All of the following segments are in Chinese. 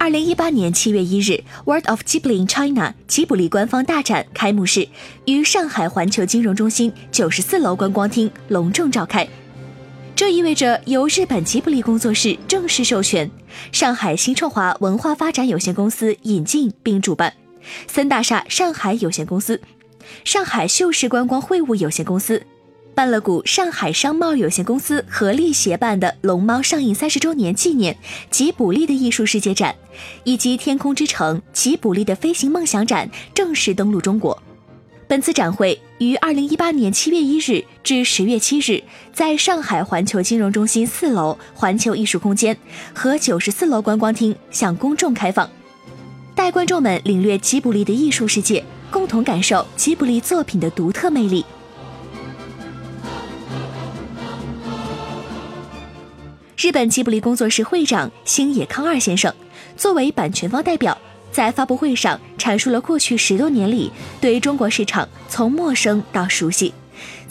二零一八年七月一日，World of Ghibli in China 吉卜力官方大展开幕式于上海环球金融中心九十四楼观光厅隆重召开。这意味着由日本吉卜力工作室正式授权，上海新创华文化发展有限公司引进并主办，森大厦上海有限公司、上海秀士观光会务有限公司。欢乐谷上海商贸有限公司合力协办的《龙猫》上映三十周年纪念吉卜力的艺术世界展，以及《天空之城》吉卜力的飞行梦想展正式登陆中国。本次展会于二零一八年七月一日至十月七日，在上海环球金融中心四楼环球艺术空间和九十四楼观光厅向公众开放，带观众们领略吉卜力的艺术世界，共同感受吉卜力作品的独特魅力。日本吉卜力工作室会长星野康二先生作为版权方代表，在发布会上阐述了过去十多年里对中国市场从陌生到熟悉，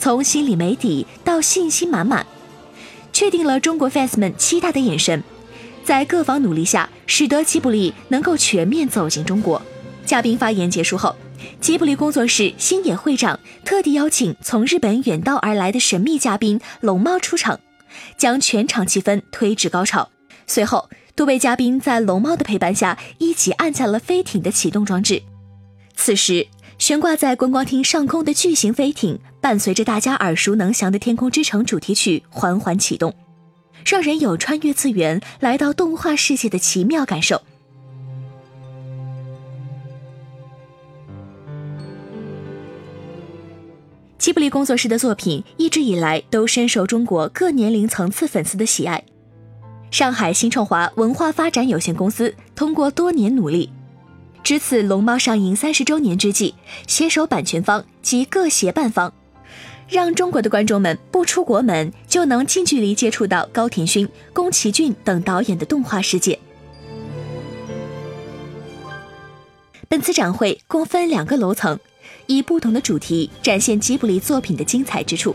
从心里没底到信心满满，确定了中国 fans 们期待的眼神，在各方努力下，使得吉卜力能够全面走进中国。嘉宾发言结束后，吉卜力工作室星野会长特地邀请从日本远道而来的神秘嘉宾龙猫出场。将全场气氛推至高潮。随后，多位嘉宾在龙猫的陪伴下，一起按下了飞艇的启动装置。此时，悬挂在观光厅上空的巨型飞艇，伴随着大家耳熟能详的《天空之城》主题曲缓缓启动，让人有穿越次元、来到动画世界的奇妙感受。吉卜力工作室的作品一直以来都深受中国各年龄层次粉丝的喜爱。上海新创华文化发展有限公司通过多年努力，值此《龙猫》上映三十周年之际，携手版权方及各协办方，让中国的观众们不出国门就能近距离接触到高田勋、宫崎骏等导演的动画世界。本次展会共分两个楼层。以不同的主题展现吉卜力作品的精彩之处。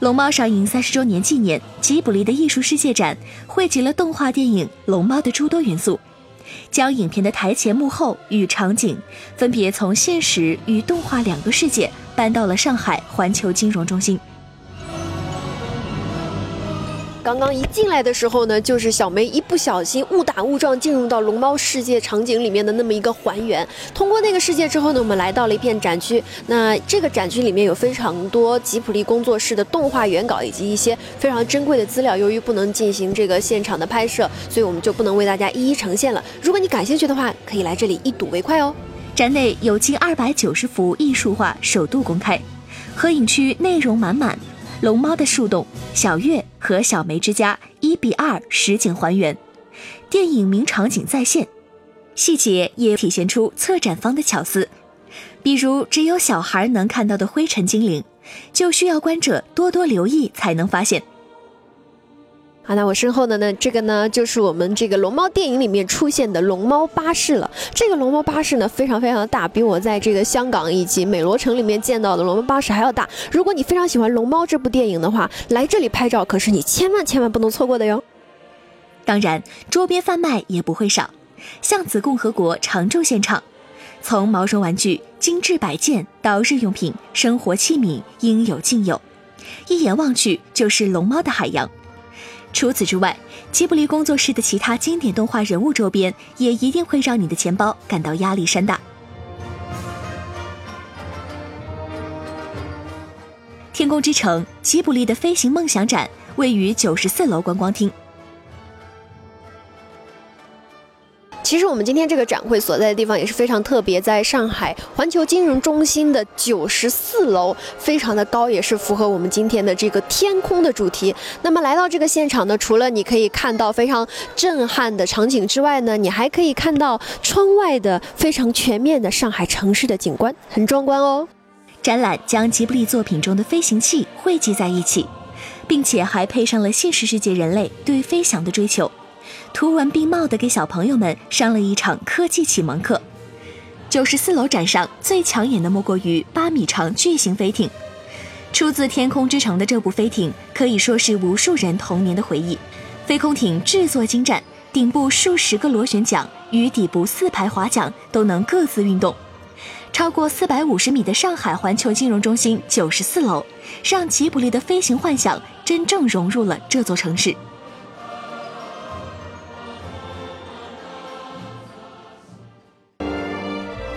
龙猫上映三十周年纪念吉卜力的艺术世界展，汇集了动画电影《龙猫》的诸多元素，将影片的台前幕后与场景分别从现实与动画两个世界搬到了上海环球金融中心。刚刚一进来的时候呢，就是小梅一不小心误打误撞进入到龙猫世界场景里面的那么一个还原。通过那个世界之后呢，我们来到了一片展区。那这个展区里面有非常多吉普力工作室的动画原稿以及一些非常珍贵的资料。由于不能进行这个现场的拍摄，所以我们就不能为大家一一呈现了。如果你感兴趣的话，可以来这里一睹为快哦。展内有近二百九十幅艺术画首度公开，合影区内容满满。龙猫的树洞、小月和小梅之家一比二实景还原，电影名场景再现，细节也体现出策展方的巧思，比如只有小孩能看到的灰尘精灵，就需要观者多多留意才能发现。好，那我身后的呢？这个呢，就是我们这个龙猫电影里面出现的龙猫巴士了。这个龙猫巴士呢，非常非常的大，比我在这个香港以及美罗城里面见到的龙猫巴士还要大。如果你非常喜欢龙猫这部电影的话，来这里拍照可是你千万千万不能错过的哟。当然，周边贩卖也不会少，像子共和国常驻现场，从毛绒玩具、精致摆件到日用品、生活器皿，应有尽有，一眼望去就是龙猫的海洋。除此之外，吉卜力工作室的其他经典动画人物周边也一定会让你的钱包感到压力山大。天空之城吉卜力的飞行梦想展位于九十四楼观光厅。其实我们今天这个展会所在的地方也是非常特别，在上海环球金融中心的九十四楼，非常的高，也是符合我们今天的这个天空的主题。那么来到这个现场呢，除了你可以看到非常震撼的场景之外呢，你还可以看到窗外的非常全面的上海城市的景观，很壮观哦。展览将吉卜力作品中的飞行器汇集在一起，并且还配上了现实世界人类对飞翔的追求。图文并茂地给小朋友们上了一场科技启蒙课。九十四楼展上最抢眼的莫过于八米长巨型飞艇，出自《天空之城》的这部飞艇可以说是无数人童年的回忆。飞空艇制作精湛，顶部数十个螺旋桨与底部四排滑桨都能各自运动。超过四百五十米的上海环球金融中心九十四楼，让吉卜力的飞行幻想真正融入了这座城市。